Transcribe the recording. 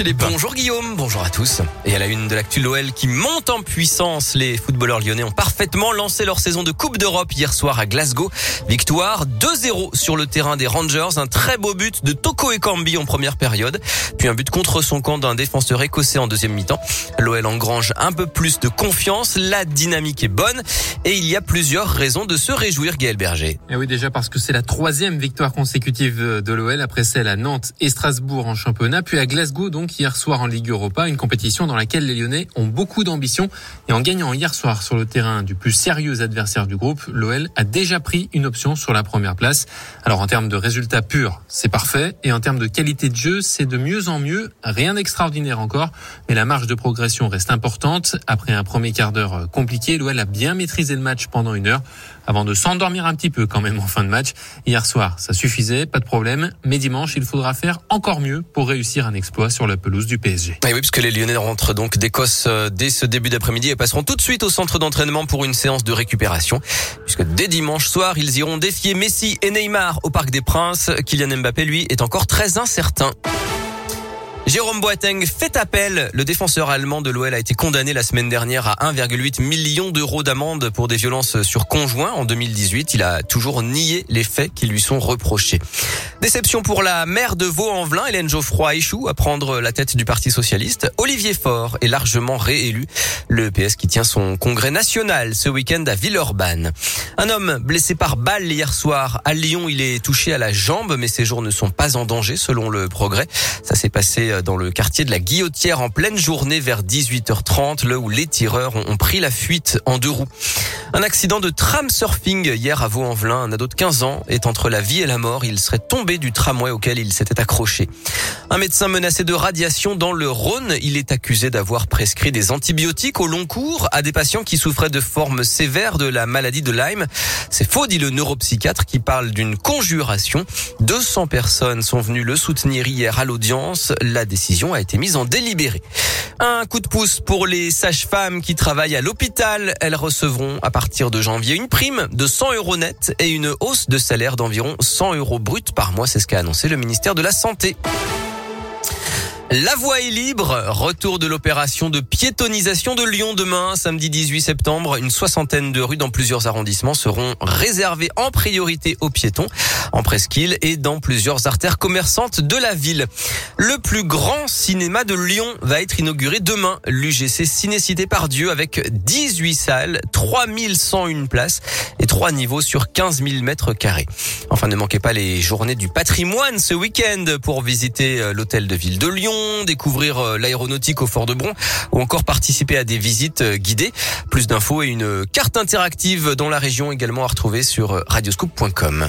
Philippe. Bonjour Guillaume, bonjour à tous. Et à la une de l'actu l'OL qui monte en puissance, les footballeurs lyonnais ont parfaitement lancé leur saison de Coupe d'Europe hier soir à Glasgow. Victoire 2-0 sur le terrain des Rangers, un très beau but de Toko Ekambi en première période, puis un but contre son camp d'un défenseur écossais en deuxième mi-temps. L'OL engrange un peu plus de confiance, la dynamique est bonne et il y a plusieurs raisons de se réjouir Gaël Berger. Et oui déjà parce que c'est la troisième victoire consécutive de l'OL après celle à Nantes et Strasbourg en championnat, puis à Glasgow donc hier soir en Ligue Europa, une compétition dans laquelle les Lyonnais ont beaucoup d'ambition. Et en gagnant hier soir sur le terrain du plus sérieux adversaire du groupe, l'OL a déjà pris une option sur la première place. Alors en termes de résultats purs, c'est parfait. Et en termes de qualité de jeu, c'est de mieux en mieux. Rien d'extraordinaire encore, mais la marge de progression reste importante. Après un premier quart d'heure compliqué, l'OL a bien maîtrisé le match pendant une heure avant de s'endormir un petit peu quand même en fin de match. Hier soir, ça suffisait, pas de problème. Mais dimanche, il faudra faire encore mieux pour réussir un exploit sur la pelouse du PSG. Et oui, puisque les Lyonnais rentrent donc d'Écosse euh, dès ce début d'après-midi et passeront tout de suite au centre d'entraînement pour une séance de récupération. Puisque dès dimanche soir, ils iront défier Messi et Neymar au Parc des Princes. Kylian Mbappé, lui, est encore très incertain. Jérôme Boateng fait appel. Le défenseur allemand de l'OL a été condamné la semaine dernière à 1,8 million d'euros d'amende pour des violences sur conjoint en 2018. Il a toujours nié les faits qui lui sont reprochés. Déception pour la maire de Vaux-en-Velin, Hélène Geoffroy échoue à prendre la tête du Parti socialiste. Olivier Faure est largement réélu. Le PS qui tient son congrès national ce week-end à Villeurbanne. Un homme blessé par balle hier soir à Lyon. Il est touché à la jambe, mais ses jours ne sont pas en danger selon le progrès. Ça s'est passé dans le quartier de la Guillotière en pleine journée vers 18h30, là où les tireurs ont pris la fuite en deux roues. Un accident de tram surfing hier à Vaux-en-Velin. Un ado de 15 ans est entre la vie et la mort. Il serait tombé du tramway auquel il s'était accroché. Un médecin menacé de radiation dans le Rhône. Il est accusé d'avoir prescrit des antibiotiques au long cours à des patients qui souffraient de formes sévères de la maladie de Lyme. C'est faux, dit le neuropsychiatre qui parle d'une conjuration. 200 personnes sont venues le soutenir hier à l'audience. La décision a été mise en délibéré. Un coup de pouce pour les sages-femmes qui travaillent à l'hôpital. Elles recevront à partir de janvier une prime de 100 euros net et une hausse de salaire d'environ 100 euros brut par mois. C'est ce qu'a annoncé le ministère de la Santé. La voie est libre. Retour de l'opération de piétonisation de Lyon demain, samedi 18 septembre. Une soixantaine de rues dans plusieurs arrondissements seront réservées en priorité aux piétons, en presqu'île et dans plusieurs artères commerçantes de la ville. Le plus grand cinéma de Lyon va être inauguré demain. L'UGC Cinécité par Dieu avec 18 salles, 3101 places et 3 niveaux sur 15 000 mètres carrés. Enfin, ne manquez pas les journées du patrimoine ce week-end pour visiter euh, l'hôtel de ville de Lyon découvrir euh, l'aéronautique au Fort de Bron ou encore participer à des visites euh, guidées. Plus d'infos et une carte interactive dans la région également à retrouver sur radioscoop.com.